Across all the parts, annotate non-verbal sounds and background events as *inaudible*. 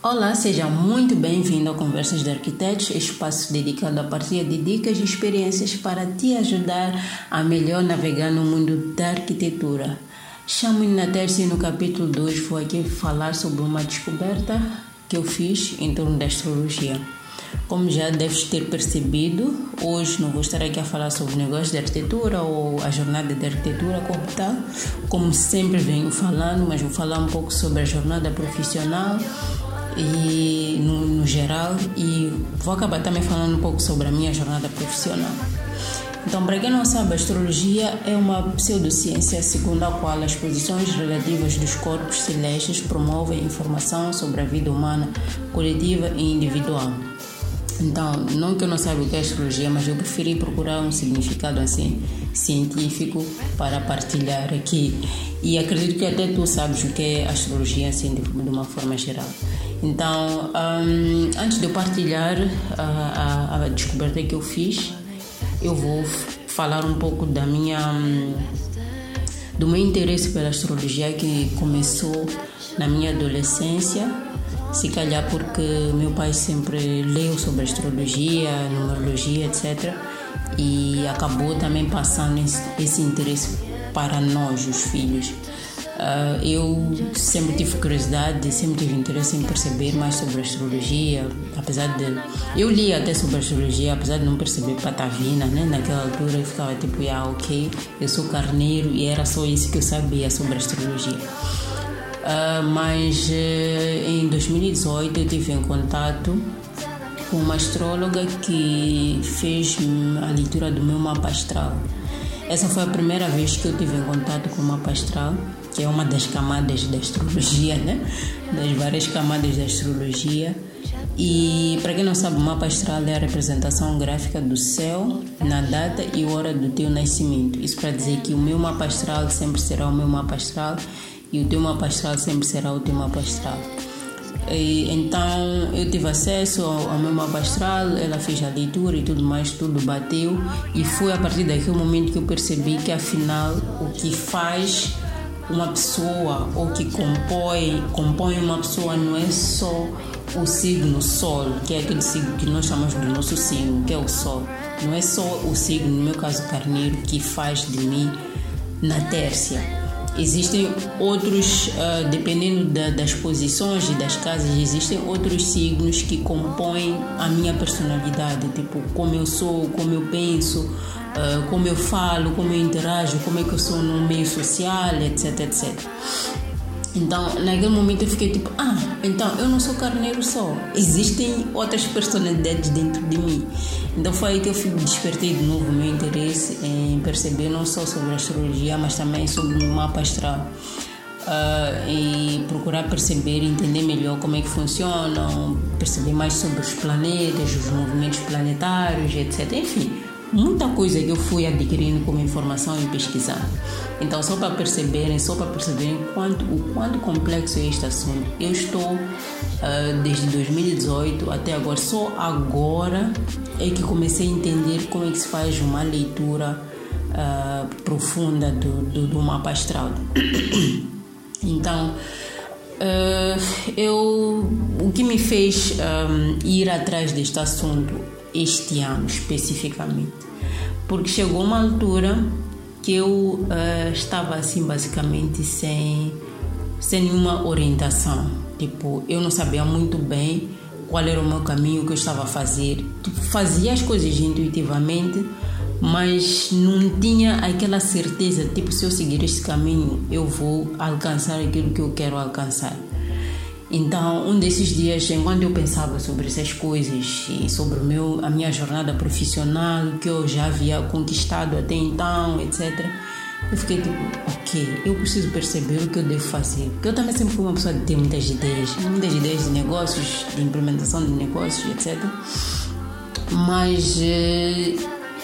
Olá, seja muito bem-vindo a Conversas de Arquitetos, espaço dedicado à partilha de dicas e experiências para te ajudar a melhor navegar no mundo da arquitetura. Chamo-me na terça e no capítulo 2 vou aqui falar sobre uma descoberta que eu fiz em torno da astrologia. Como já deves ter percebido, hoje não vou estar aqui a falar sobre negócio de arquitetura ou a jornada de arquitetura como tal, como sempre venho falando, mas vou falar um pouco sobre a jornada profissional e no, no geral e vou acabar também falando um pouco sobre a minha jornada profissional. Então, para quem não sabe, a astrologia é uma pseudociência segundo a qual as posições relativas dos corpos celestes promovem informação sobre a vida humana, coletiva e individual. Então, não que eu não saiba o que é astrologia, mas eu preferi procurar um significado assim científico para partilhar aqui. E acredito que até tu sabes o que é astrologia assim de, uma forma geral. Então, um, antes de eu partilhar a, a, a, descoberta que eu fiz, eu vou falar um pouco da minha hum, do meu interesse pela astrologia que começou na minha adolescência se calhar porque meu pai sempre leu sobre astrologia, numerologia, etc. E acabou também passando esse interesse para nós, os filhos. Uh, eu sempre tive curiosidade, sempre tive interesse em perceber mais sobre astrologia, apesar de. Eu li até sobre astrologia, apesar de não perceber patavina, né? Naquela altura eu ficava tipo, ah, ok, eu sou carneiro e era só isso que eu sabia sobre astrologia. Uh, mas uh, em 2018 eu tive em contato com uma astróloga que fez a leitura do meu mapa astral. Essa foi a primeira vez que eu tive em contato com o mapa astral, que é uma das camadas da astrologia, né? Das várias camadas da astrologia. E para quem não sabe, o mapa astral é a representação gráfica do céu na data e hora do teu nascimento. Isso para dizer que o meu mapa astral sempre será o meu mapa astral e o teu mapa astral sempre será o teu mapa astral. E, então eu tive acesso ao, ao meu mapa astral, ela fez a leitura e tudo mais, tudo bateu e foi a partir daquele momento que eu percebi que afinal o que faz uma pessoa ou que compõe, compõe uma pessoa não é só o signo Sol, que é aquele signo que nós chamamos do nosso signo, que é o Sol. Não é só o signo, no meu caso carneiro, que faz de mim na tércia Existem outros, uh, dependendo da, das posições e das casas, existem outros signos que compõem a minha personalidade, tipo como eu sou, como eu penso, uh, como eu falo, como eu interajo, como é que eu sou no meio social, etc, etc. Então, naquele momento eu fiquei tipo, ah, então eu não sou carneiro só, existem outras personalidades dentro de mim. Então foi aí que eu despertei de novo meu interesse em perceber não só sobre astrologia, mas também sobre o mapa astral. Uh, e procurar perceber, entender melhor como é que funcionam, perceber mais sobre os planetas, os movimentos planetários, etc. Enfim, muita coisa que eu fui adquirindo como informação e pesquisando. Então, só para perceberem, só para perceberem quanto, o quanto complexo é este assunto. Eu estou uh, desde 2018 até agora, só agora é que comecei a entender como é que se faz uma leitura uh, profunda do, do, do, mapa astral. *coughs* então, uh, eu, o que me fez um, ir atrás deste assunto este ano especificamente, porque chegou uma altura que eu uh, estava assim basicamente sem, sem nenhuma orientação. Tipo, eu não sabia muito bem qual era o meu caminho, o que eu estava a fazer. Tipo, fazia as coisas intuitivamente, mas não tinha aquela certeza, tipo, se eu seguir este caminho, eu vou alcançar aquilo que eu quero alcançar. Então, um desses dias, enquanto eu pensava sobre essas coisas e sobre o meu, a minha jornada profissional, que eu já havia conquistado até então, etc., eu fiquei tipo, ok, eu preciso perceber o que eu devo fazer. Porque eu também sempre fui uma pessoa de ter muitas ideias, muitas ideias de negócios, de implementação de negócios, etc. Mas eh,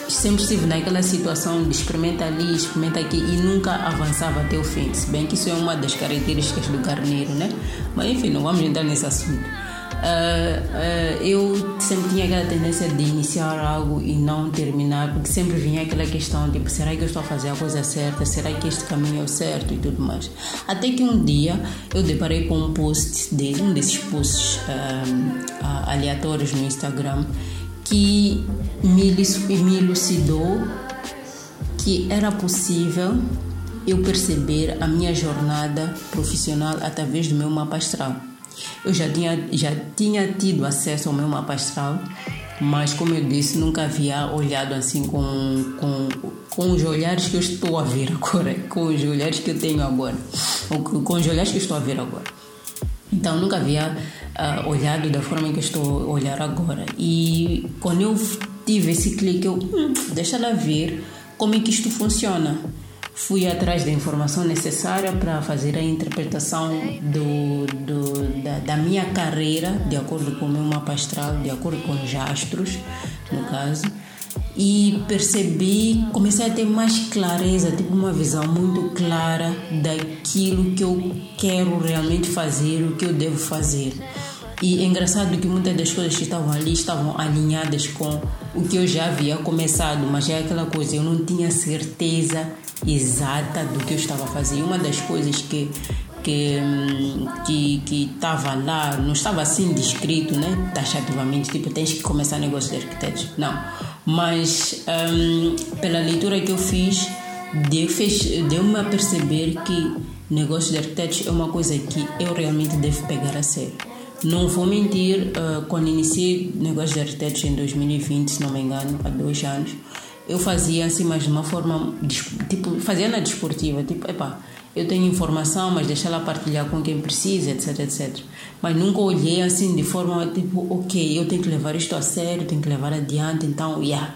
sempre estive naquela situação de experimenta ali, experimenta aqui e nunca avançava até o fim. Se bem que isso é uma das características do carneiro, né? Mas enfim, não vamos entrar nesse assunto. uh, eu sempre tinha aquela tendência de iniciar algo e não terminar, porque sempre vinha aquela questão tipo, será que eu estou a fazer a coisa certa? Será que este caminho é o certo e tudo mais? Até que um dia eu deparei com um post de um desses posts aleatórios no Instagram que me, elucidou que era possível eu perceber a minha jornada profissional através do meu mapa astral. Eu já tinha, já tinha tido acesso ao meu mapa astral, mas como eu disse, nunca havia olhado assim com, com, com os olhares que eu estou a ver agora, *laughs* com os olhares que eu tenho agora, com os olhares que eu estou a ver agora. Então, nunca havia uh, olhado da forma que eu estou a olhar agora. E quando eu tive esse clique, eu, hum, deixa ela ver como é que isto funciona. Fui atrás da informação necessária para fazer a interpretação do, do, da, da, minha carreira, de acordo com o meu mapa astral, de acordo com os astros, no caso, e percebi, comecei a ter mais clareza, tipo uma visão muito clara daquilo que eu quero realmente fazer, o que eu devo fazer. E é engraçado que muitas das coisas que estavam ali estavam alinhadas com o que eu já havia começado, mas é aquela coisa, eu não tinha certeza exata do que eu estava fazer. Uma das coisas que que que que estava lá não estava assim descrito, né, taxativamente, tipo tens que começar negócio de arquitetos, não. Mas um, pela leitura que eu fiz, deu-me a perceber que negócio de arquitetos é uma coisa que eu realmente devo pegar a sério. Não vou mentir, uh, quando iniciei negócio de arquitetos em 2020, se não me engano, há dois anos, eu fazia assim, mas de uma forma, tipo, fazia na desportiva, tipo, epá, eu tenho informação, mas deixa ela partilhar com quem precisa, etc, etc. Mas nunca olhei assim de forma, tipo, ok, eu tenho que levar isto a sério, tenho que levar adiante, então, yeah.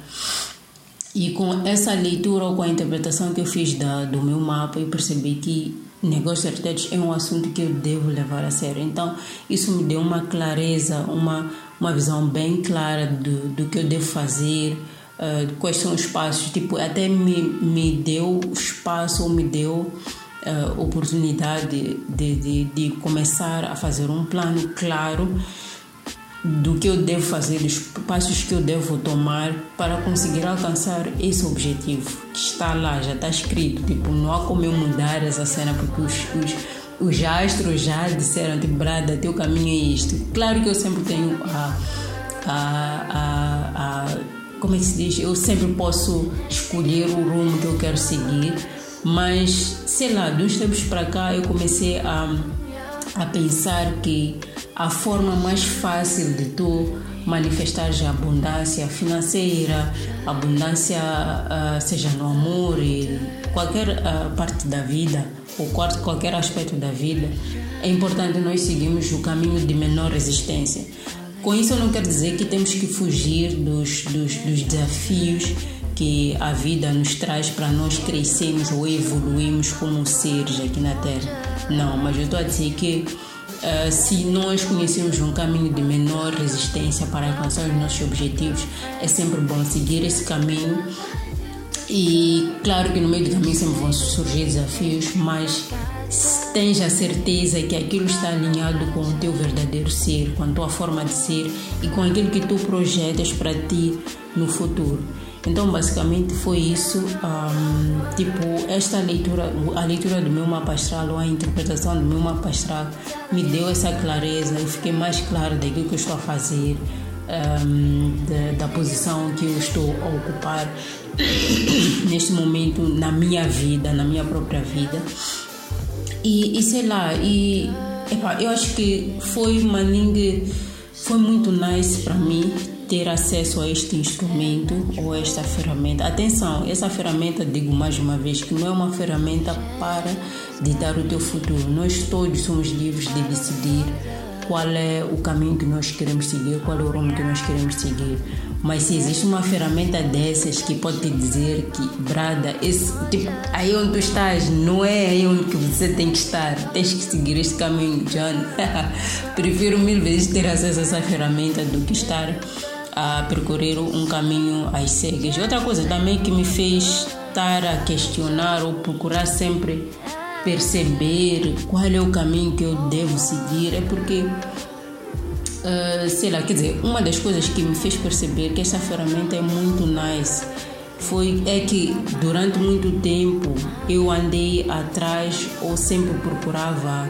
E com essa leitura ou com a interpretação que eu fiz da, do meu mapa, eu percebi que negócios arquitetos é um assunto que eu devo levar a sério. Então, isso me deu uma clareza, uma, uma visão bem clara do, do que eu devo fazer, uh, quais são os passos. Tipo, até me, me deu espaço ou me deu uh, oportunidade de, de, de começar a fazer um plano claro do que eu devo fazer, dos passos que eu devo tomar para conseguir alcançar esse objetivo que está lá, já está escrito. Tipo, não há como eu mudar essa cena porque os, os, os astros já disseram, tipo, Brada, teu caminho é isto. Claro que eu sempre tenho a, a, a, a como é que se diz? Eu sempre posso escolher o rumo que eu quero seguir, mas sei lá, dos tempos para cá eu comecei a, a pensar que a forma mais fácil de tu manifestar a abundância financeira, abundância uh, seja no amor e qualquer uh, parte da vida ou qualquer aspecto da vida, é importante nós seguirmos o caminho de menor resistência. Com isso eu não quero dizer que temos que fugir dos, dos, dos desafios que a vida nos traz para nós crescermos ou evoluirmos como seres aqui na Terra. Não, mas eu estou a dizer que Uh, se nós conhecemos um caminho de menor resistência para alcançar os nossos objetivos, é sempre bom seguir esse caminho. E claro que no meio do caminho sempre vão surgir desafios, mas tens a certeza que aquilo está alinhado com o teu verdadeiro ser, com a tua forma de ser e com aquilo que tu projetas para ti no futuro. Então, basicamente foi isso. Um, tipo, esta leitura, a leitura do meu mapa astral ou a interpretação do meu mapa astral me deu essa clareza. Eu fiquei mais claro daquilo que eu estou a fazer, um, da, da posição que eu estou a ocupar *coughs* neste momento na minha vida, na minha própria vida. E, e sei lá, e epa, eu acho que foi uma linha, foi muito nice para mim ter acesso a este instrumento ou a esta ferramenta. Atenção, essa ferramenta, digo mais uma vez, que não é uma ferramenta para ditar o teu futuro. Nós todos somos livres de decidir qual é o caminho que nós queremos seguir, qual é o rumo que nós queremos seguir. Mas se existe uma ferramenta dessas que pode te dizer que, Brada, esse, tipo, aí onde tu estás não é aí onde você tem que estar, tens que seguir este caminho, John. *laughs* Prefiro mil vezes ter acesso a essa ferramenta do que estar a percorrer um caminho às cegas. Outra coisa também que me fez estar a questionar ou procurar sempre perceber qual é o caminho que eu devo seguir é porque Uh, sei lá, quer dizer, uma das coisas que me fez perceber que esta ferramenta é muito nice foi é que durante muito tempo eu andei atrás ou sempre procurava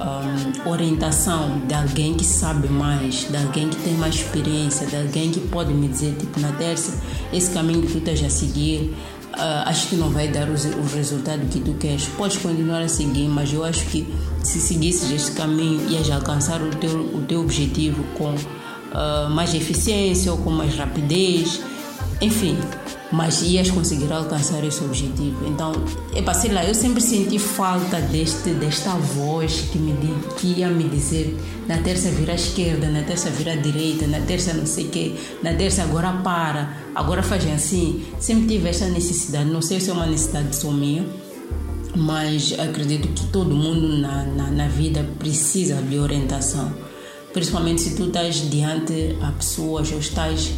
um, orientação de alguém que sabe mais, de alguém que tem mais experiência, de alguém que pode me dizer, tipo, na terça, esse caminho que tu estás a seguir, uh, acho que não vai dar o, o resultado que tu queres. Podes continuar a seguir, mas eu acho que se seguisses este caminho, ias alcançar o teu, o teu objetivo com uh, mais eficiência ou com mais rapidez. Enfim, mas ias conseguir alcançar esse objetivo. Então, é sei lá, eu sempre senti falta deste, desta voz que, me, que ia me dizer na terça vira à esquerda, na terça vira à direita, na terça não sei o quê, na terça agora para, agora fazem assim. Sempre tive esta necessidade, não sei se é uma necessidade só minha, mas acredito que todo mundo na, na, na vida precisa de orientação. Principalmente se tu estás diante a pessoas ou estás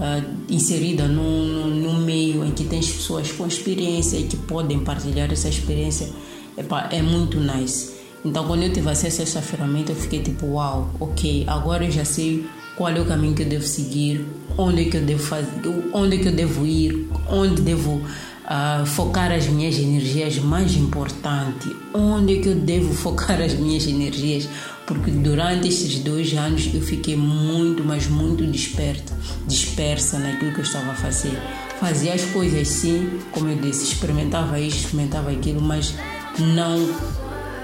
uh, inserida num, num meio em que tens pessoas com experiência e que podem partilhar essa experiência, epa, é muito nice. Então, quando eu tive acesso a essa ferramenta, eu fiquei tipo, uau, ok, agora eu já sei qual é o caminho que eu devo seguir, onde é que eu devo fazer, onde é que eu devo ir, onde devo uh, focar as minhas energias mais importante, onde é que eu devo focar as minhas energias, porque durante esses dois anos eu fiquei muito, mas muito desperta, dispersa naquilo que eu estava a fazer. Fazia as coisas sim, como eu disse, experimentava isso, experimentava aquilo, mas não,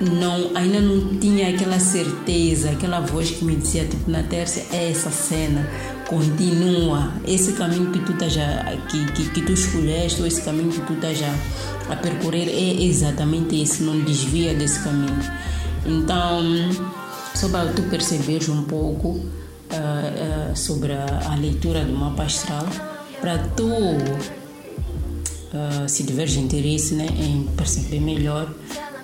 não, ainda não tinha aquela certeza, aquela voz que me dizia tipo na terça é essa cena, continua, esse caminho que tu estás a, que, que, que tu escolheste, ou esse caminho que tu estás a, a percorrer é exatamente esse, não desvia desse caminho. Então só para tu perceberes um pouco uh, uh, sobre a, a, leitura do mapa astral, para tu, uh, se tiveres interesse né, em perceber melhor,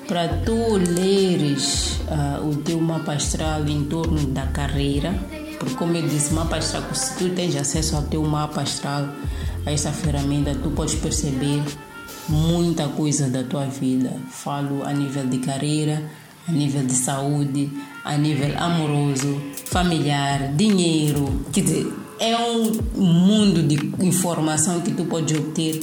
para tu leres o teu mapa astral em torno da carreira, porque como eu disse, mapa astral, se tu tens acesso ao teu mapa astral, a essa ferramenta, tu podes perceber muita coisa da tua vida. Falo a nível de carreira, a nível de saúde, a nível amoroso, familiar, dinheiro. Quer dizer, é um mundo de informação que tu pode obter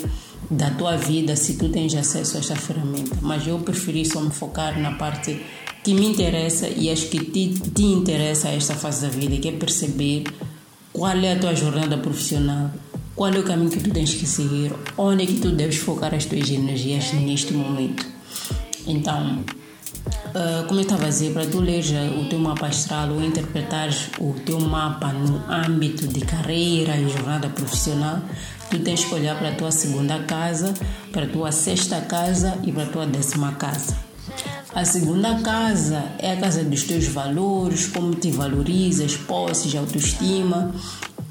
da tua vida se tu tens acesso a esta ferramenta. Mas eu preferi só me focar na parte que me interessa e acho que te, te interessa esta fase da vida, que é perceber qual é a tua jornada profissional, qual é o caminho que tu tens que seguir, onde é que tu deves focar as tuas energias neste momento. Então, Uh, como eu estava a dizer, para tu ler o teu mapa astral ou interpretares o teu mapa no âmbito de carreira e jornada profissional, tu tens que olhar para a tua segunda casa, para a tua sexta casa e para a tua décima casa. A segunda casa é a casa dos teus valores, como te valorizas, posses, autoestima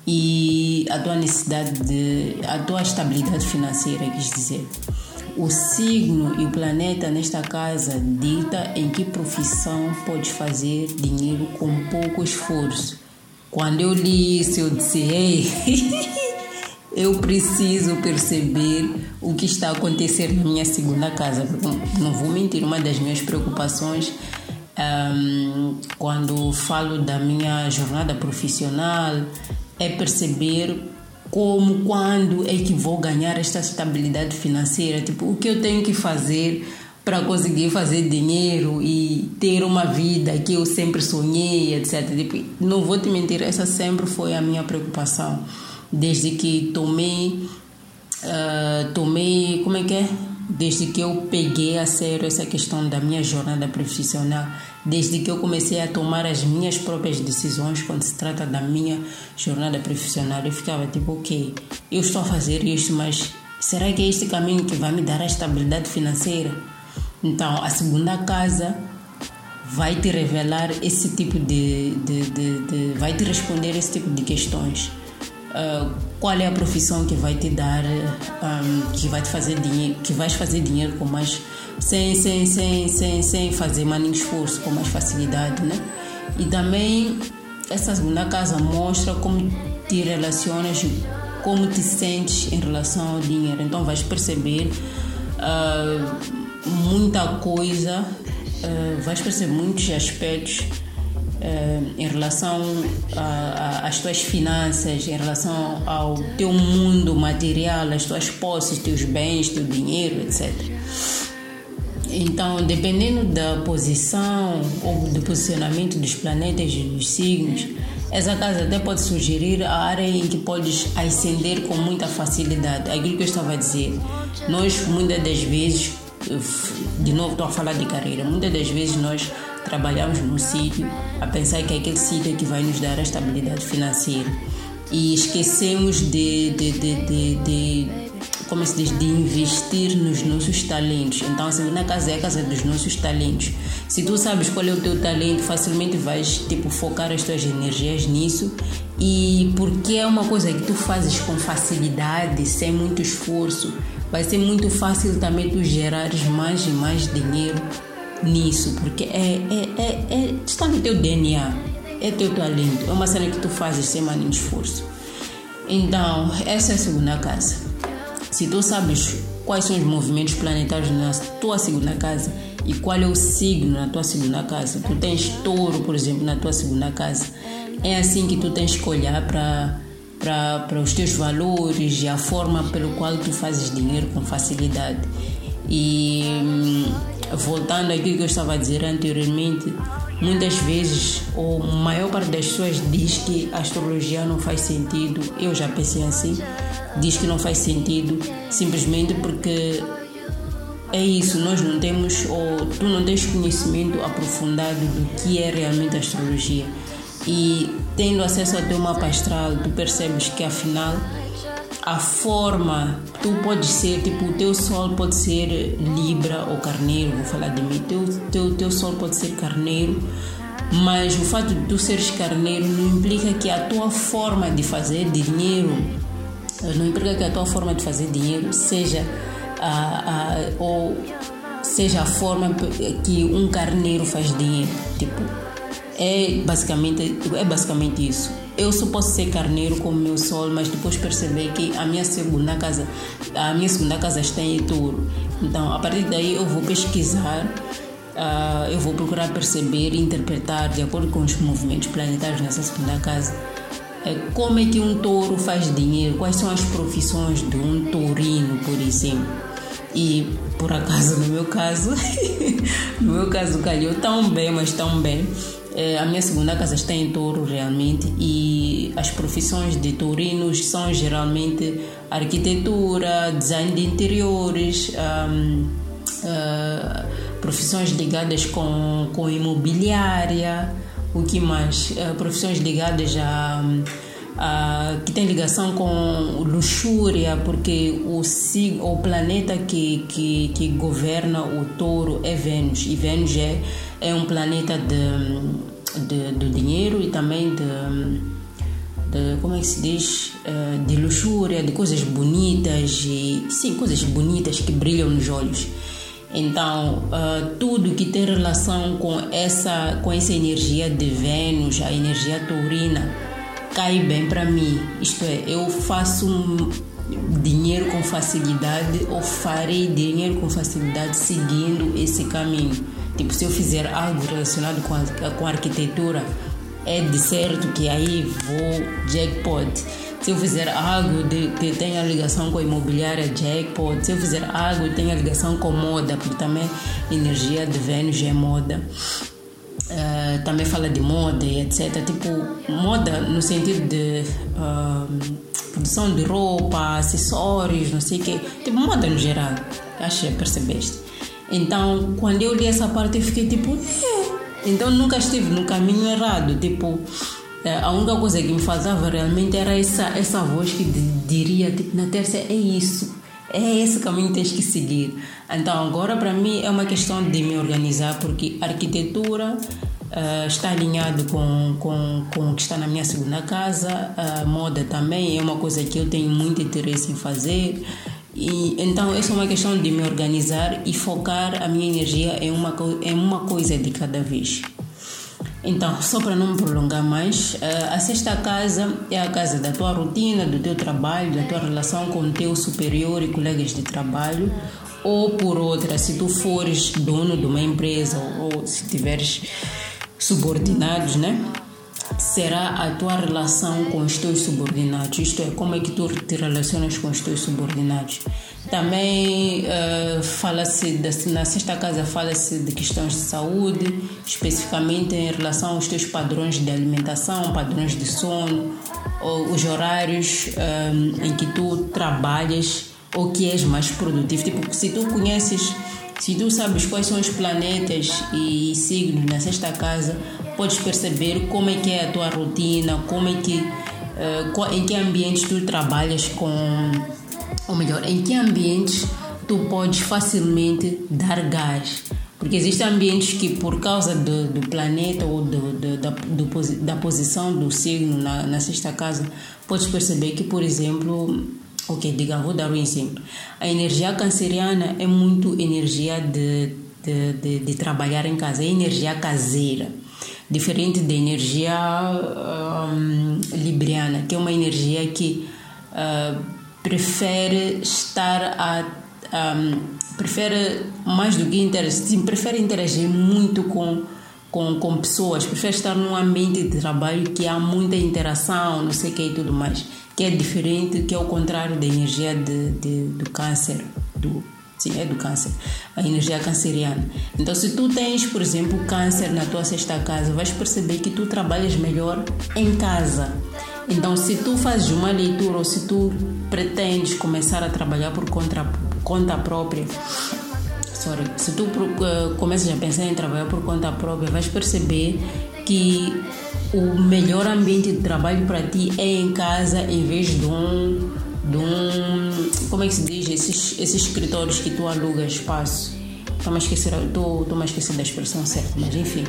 e a tua necessidade de. a tua estabilidade financeira, quis dizer. O signo e o planeta nesta casa dita em que profissão podes fazer dinheiro com pouco esforço. Quando eu li isso, eu disse: Ei, *laughs* eu preciso perceber o que está a acontecer na minha segunda casa. Não vou mentir, uma das minhas preocupações um, quando falo da minha jornada profissional é perceber como, quando é que vou ganhar esta estabilidade financeira, tipo, o que eu tenho que fazer para conseguir fazer dinheiro e ter uma vida que eu sempre sonhei, etc. Tipo, não vou te mentir, essa sempre foi a minha preocupação, desde que tomei, uh, tomei, como é que é? Desde que eu peguei a sério essa questão da minha jornada profissional desde que eu comecei a tomar as minhas próprias decisões quando se trata da minha jornada profissional, eu ficava tipo, ok, eu estou a fazer isto, mas será que é este caminho que vai me dar a estabilidade financeira? Então, a segunda casa vai te revelar esse tipo de, de, de, de vai te responder esse tipo de questões. Uh, qual é a profissão que vai te dar, um, que vai te fazer dinheiro, que vais fazer dinheiro com mais sem, sem, sem, sem, sem fazer mais esforço, com mais facilidade, né? E também essa segunda casa mostra como te relacionas, como te sentes em relação ao dinheiro. Então vais perceber uh, muita coisa, uh, vais perceber muitos aspectos em relação às tuas finanças, em relação ao teu mundo material, as tuas posses, teus bens, teu dinheiro, etc. Então, dependendo da posição ou do posicionamento dos planetas e dos signos, essa casa até pode sugerir a área em que podes ascender com muita facilidade. Aquilo que eu estava a dizer. Nós, muitas das vezes, de novo estou a falar de carreira, muitas das vezes nós trabalhamos num sítio a pensar que é aquele sítio é que vai nos dar a estabilidade financeira e esquecemos de, de, de, de, de como se diz, de investir nos nossos talentos. Então, a segunda casa é a casa dos nossos talentos. Se tu sabes qual é o teu talento, facilmente vais tipo focar as tuas energias nisso. E porque é uma coisa que tu fazes com facilidade, sem muito esforço, vai ser muito fácil também tu gerares mais e mais dinheiro nisso, porque é, é, é, é está no teu DNA, é teu talento, é uma cena que tu fazes sem mais nenhum esforço. Então, essa é a segunda casa. Se tu sabes quais são os movimentos planetários na tua segunda casa e qual é o signo na tua segunda casa, tu tens touro, por exemplo, na tua segunda casa, é assim que tu tens que olhar para para os teus valores e a forma pelo qual tu fazes dinheiro com facilidade. E hum, voltando àquilo que eu estava a dizer anteriormente, muitas vezes, ou a maior parte das pessoas diz que a astrologia não faz sentido. Eu já pensei assim, diz que não faz sentido simplesmente porque é isso, nós não temos, ou tu não tens conhecimento aprofundado do que é realmente a astrologia. E tendo acesso ao teu mapa astral, tu percebes que afinal a forma, tu podes ser, tipo, o teu sol pode ser Libra ou Carneiro, vou falar de mim, teu, teu, teu sol pode ser Carneiro, mas o fato de tu seres Carneiro não implica que a tua forma de fazer dinheiro, não implica que a tua forma de fazer dinheiro seja a, a, ou seja a forma que um carneiro faz dinheiro, tipo, é basicamente, é basicamente isso eu só posso ser carneiro como meu sol, mas depois perceber que a minha segunda casa, a minha segunda casa está em touro. Então, a partir daí eu vou pesquisar, uh, eu vou procurar perceber e interpretar de acordo com os movimentos planetários nessa segunda casa. É, como é que um touro faz dinheiro? Quais são as profissões de um tourino, por exemplo? E por acaso, no meu caso, *laughs* no meu caso calhou tão bem, mas tão bem a minha segunda casa está em touro realmente e as profissões de tourinos são geralmente arquitetura, design de interiores, um, uh, ah, profissões ligadas com, com imobiliária, o que mais? Uh, profissões ligadas a, a, que tem ligação com luxúria, porque o, o planeta que, que, que governa o touro é Vênus e Vênus é é um planeta de, de, de dinheiro e também de, de, como é que se diz? Eh, de luxúria de coisas bonitas e sim coisas bonitas que brilham nos olhos. Então uh, tudo que tem relação com essa com essa energia de Vênus a energia taurina cai bem para mim. Isto é eu faço dinheiro com facilidade ou farei dinheiro com facilidade seguindo esse caminho Tipo, se eu fizer algo relacionado com a, com a arquitetura, é de certo que aí vou jackpot. Se eu fizer algo de, que tenha ligação com a imobiliária, jackpot. Se eu fizer algo que tenha ligação com moda, porque também energia de Vênus é moda. Uh, também fala de moda e etc. Tipo, moda no sentido de uh, produção de roupa, acessórios, não sei o quê. Tipo, moda no geral. Acho que percebeste. Então, quando eu li essa parte, eu fiquei tipo, é. Então, nunca estive no caminho errado. Tipo, é, a única coisa que me faltava realmente era essa, essa voz que diria, tipo, na terça é isso. É esse caminho que tens que seguir. Então, agora para mim é uma questão de me organizar, porque arquitetura uh, está alinhado com, com, com o que está na minha segunda casa, a moda também é uma coisa que eu tenho muito interesse em fazer. E, então, essa é uma questão de me organizar e focar a minha energia em uma, em uma coisa de cada vez. Então, só para não me prolongar mais, eh, a sexta casa é a casa da tua rotina, do teu trabalho, da tua relação com o teu superior e colegas de trabalho. Ou por outra, se tu fores dono de uma empresa ou se tiveres subordinados, né? Será a tua relação com os teus subordinados, isto é, como é que tu te relacionas com os teus subordinados. Também uh, fala-se, na sexta casa, fala-se de questões de saúde, especificamente em relação aos teus padrões de alimentação, padrões de sono, os horários um, eh, em que tu trabalhas ou que és mais produtivo. Tipo, se tu conheces, se tu sabes quais são os planetas e signos na sexta casa, podes perceber como é que é a tua rotina, como é que, uh, em que ambientes tu trabalhas com, ou melhor, em que ambientes tu podes facilmente dar gás. Porque existem ambientes que, por causa do, do planeta ou do, do, da, da posição do signo na, na sexta casa, podes perceber que, por exemplo, ok, diga, vou dar um exemplo. A energia canceriana é muito energia de, de, de, de trabalhar em casa, é energia caseira diferente da energia um, libriana, que é uma energia que uh, prefere estar a um, prefere mais do que interagir, prefere interagir muito com, com, com pessoas, prefere estar num ambiente de trabalho que há muita interação, não sei o que e tudo mais, que é diferente, que é o contrário da energia de, de do câncer, do Sim, é do câncer. A energia canceriana. Então, se tu tens, por exemplo, câncer na tua sexta casa, vais perceber que tu trabalhas melhor em casa. Então, se tu fazes uma leitura ou se tu pretendes começar a trabalhar por conta, conta própria, sorry, se tu uh, começas a pensar em trabalhar por conta própria, vais perceber que o melhor ambiente de trabalho para ti é em casa em vez de um de um. Como é que se diz? Esses, esses escritórios que tu alugas espaço. Estou-me a esquecer, estou, a esquecer da expressão certa, mas enfim.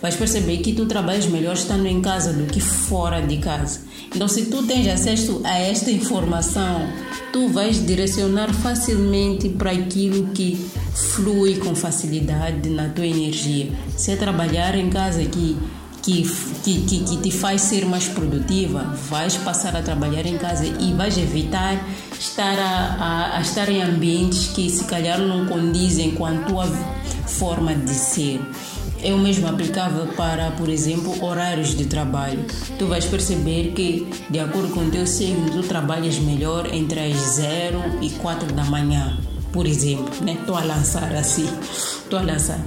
Vais perceber que tu trabalhas melhor estando em casa do que fora de casa. Então, se tu tens acesso a esta informação, tu vais direcionar facilmente para aquilo que flui com facilidade na tua energia. Se é trabalhar em casa aqui que, que, que, te faz ser mais produtiva, vais passar a trabalhar em casa e vais evitar estar a, a, a estar em ambientes que se calhar não condizem com a tua forma de ser. É o mesmo aplicável para, por exemplo, horários de trabalho. Tu vais perceber que, de acordo com o teu signo, tu trabalhas melhor entre as 0 e 4 da manhã, por exemplo. Estou né? a lançar assim. Estou a lançar.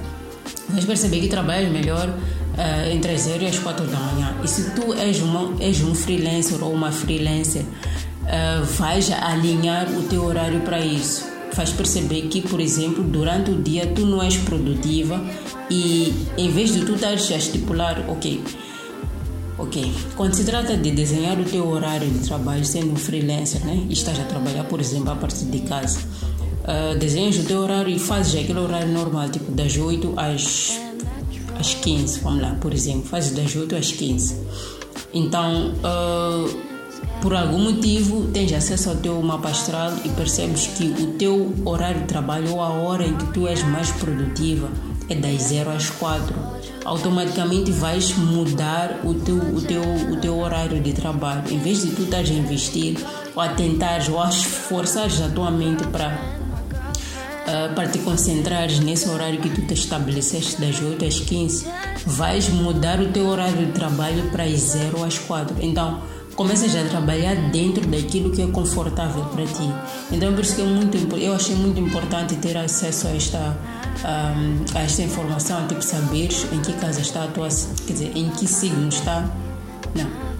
Vais perceber que trabalhas melhor uh, entre as 0 e as 4 da manhã. E se tu és, uma, és um freelancer ou uma freelancer, uh, vais alinhar o teu horário para isso. Faz perceber que, por exemplo, durante o dia tu não és produtiva e em vez de tu estares a estipular, ok, Ok, quando se trata de desenhar o teu horário de trabalho sendo freelancer, né, e estás a trabalhar, por exemplo, a partir de casa, uh, desenhas o teu horário e fazes aquele horário normal, tipo das 8 às às 15, vamos lá, por exemplo, faz das 8 às 15. Então, uh, por algum motivo, tens acesso ao teu mapa astral e percebes que o teu horário de trabalho ou a hora em que tu és mais produtiva é das 0 às 4. Automaticamente vais mudar o teu, o, teu, o teu horário de trabalho. Em vez de tu estás a investir ou a tentar ou a esforçares a tua mente para uh, para te concentrares nesse horário que tu te estabeleceste das 8 às 15, vais mudar o teu horário de trabalho para as 0 às 4. Então, começas a trabalhar dentro daquilo que é confortável para ti. Então, por isso que é muito, eu achei muito importante ter acesso a esta, um, a esta informação, tipo saber em que casa está a tua, quer dizer, em que signo está, não,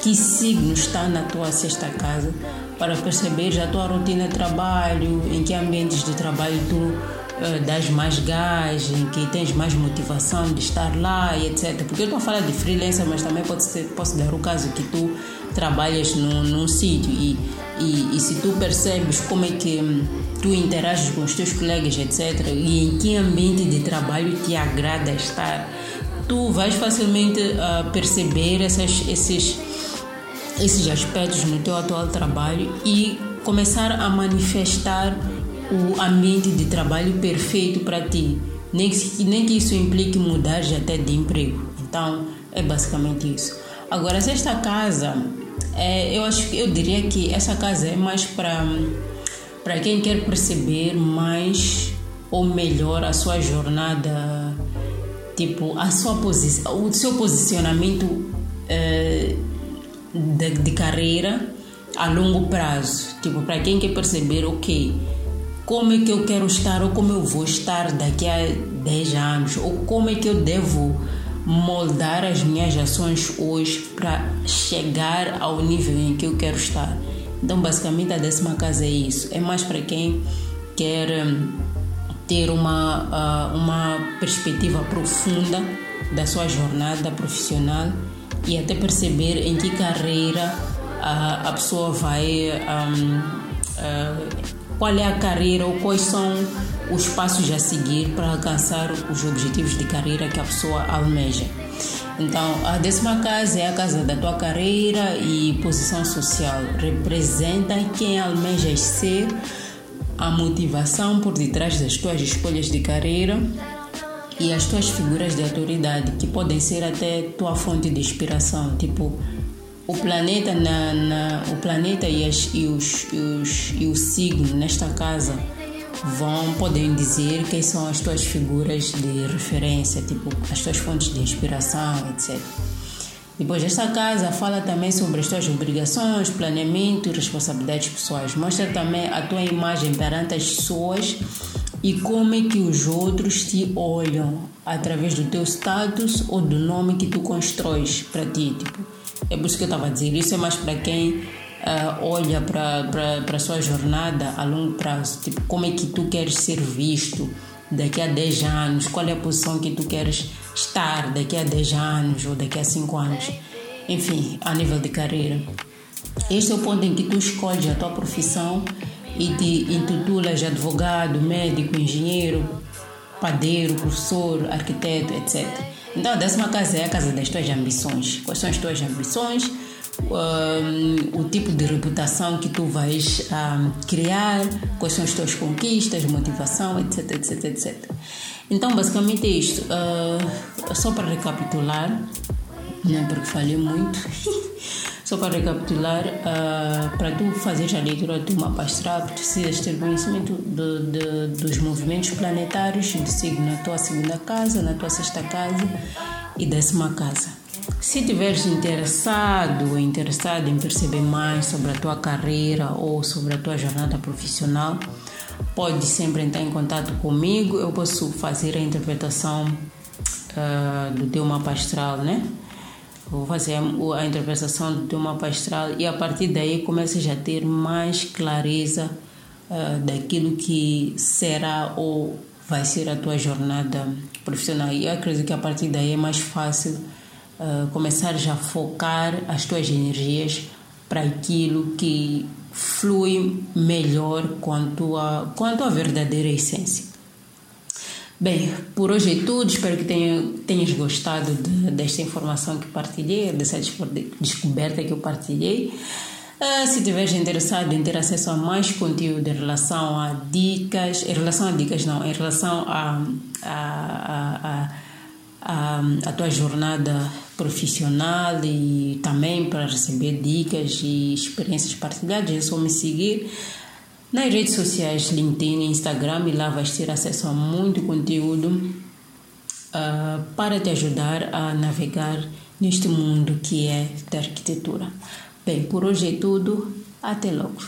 que signo está na tua sexta casa para perceber a tua rotina de trabalho, em que ambientes de trabalho tu uh, dás mais gás, em que tens mais motivação de estar lá e etc. Porque eu estou a falar de freelancer, mas também pode ser, posso dar o caso que tu trabalhas num, num sítio e, e, e, se tu percebes como é que hum, tu interages com os teus colegas, etc., e em que ambiente de trabalho te agrada estar, tu vais facilmente uh, perceber essas, esses esses aspectos no teu atual trabalho e começar a manifestar o ambiente de trabalho perfeito para ti. Nem que, nem que isso implique mudar até de emprego. Então, é basicamente isso. Agora, se esta casa, é, eu acho eu diria que essa casa é mais para para quem quer perceber mais ou melhor a sua jornada tipo a sua posição, o seu posicionamento uh, de, de carreira a longo prazo. Tipo, para quem quer perceber, ok, como é que eu quero estar ou como eu vou estar daqui a 10 anos ou como é que eu devo moldar as minhas ações hoje para chegar ao nível em que eu quero estar. Então, basicamente, a décima casa é isso. É mais para quem quer hum, ter uma, uh, uma perspectiva profunda da sua jornada profissional e até perceber em que carreira uh, a pessoa vai. Um, uh, qual é a carreira ou quais são os passos a seguir para alcançar os objetivos de carreira que a pessoa almeja. Então, a décima casa é a casa da tua carreira e posição social. Representa quem almejas ser, a motivação por detrás das tuas escolhas de carreira e as tuas figuras de autoridade, que podem ser até tua fonte de inspiração, tipo o planeta na, na o planeta e, as, e, os, e, os, e o signo nesta casa vão poder dizer quem são as tuas figuras de referência, tipo as tuas fontes de inspiração, etc. Depois, esta casa fala também sobre as tuas obrigações, planeamento e responsabilidades pessoais. Mostra também a tua imagem perante as pessoas e como é que os outros te olham através do teu status ou do nome que tu constróis para ti. Tipo, é por isso que eu estava a dizer. Isso é mais para quem uh, olha para a sua jornada a longo prazo. Tipo, como é que tu queres ser visto daqui a 10 anos? Qual é a posição que tu queres estar daqui a 10 anos ou daqui a 5 anos? Enfim, a nível de carreira. Este é o ponto em que tu escolhes a tua profissão e te intitulas advogado, médico, engenheiro, padeiro, professor, arquiteto, etc. Então, a décima casa é a casa das tuas ambições. Quais são as tuas ambições? Um, o tipo de reputação que tu vais um, criar, quais são as tuas conquistas, motivação, etc, etc, etc. Então, basicamente é isto. Uh, só para recapitular, né, porque falei muito. *laughs* Só para recapitular, uh, para tu fazeres a leitura de uma astral, precisas ter conhecimento de, de, dos movimentos planetários de signo na tua segunda casa, na tua sexta casa e décima casa. Se estiveres interessado ou interessado em perceber mais sobre a tua carreira ou sobre a tua jornada profissional, pode sempre entrar em contato comigo. Eu posso fazer a interpretação uh, do teu mapa astral, né? Vou fazer a interpretação do teu mapa astral e a partir daí começas a ter mais clareza uh, daquilo que será ou vai ser a tua jornada profissional. E eu acredito que a partir daí é mais fácil uh, começar já a focar as tuas energias para aquilo que flui melhor quanto a, quanto a verdadeira essência. Bem, por hoje é tudo. Espero que tenha, tenhas gostado de, desta informação que partilhei, dessa descoberta que eu partilhei. Uh, se estiveres interessado em ter acesso a mais conteúdo em relação a dicas, em relação a dicas não, em relação a, a, a, a, a tua jornada profissional e também para receber dicas e experiências partilhadas, é só me seguir nas redes sociais, LinkedIn e Instagram, lá vais ter acesso a muito conteúdo uh, para te ajudar a navegar neste mundo que é da arquitetura. Bem, por hoje é tudo. Até logo.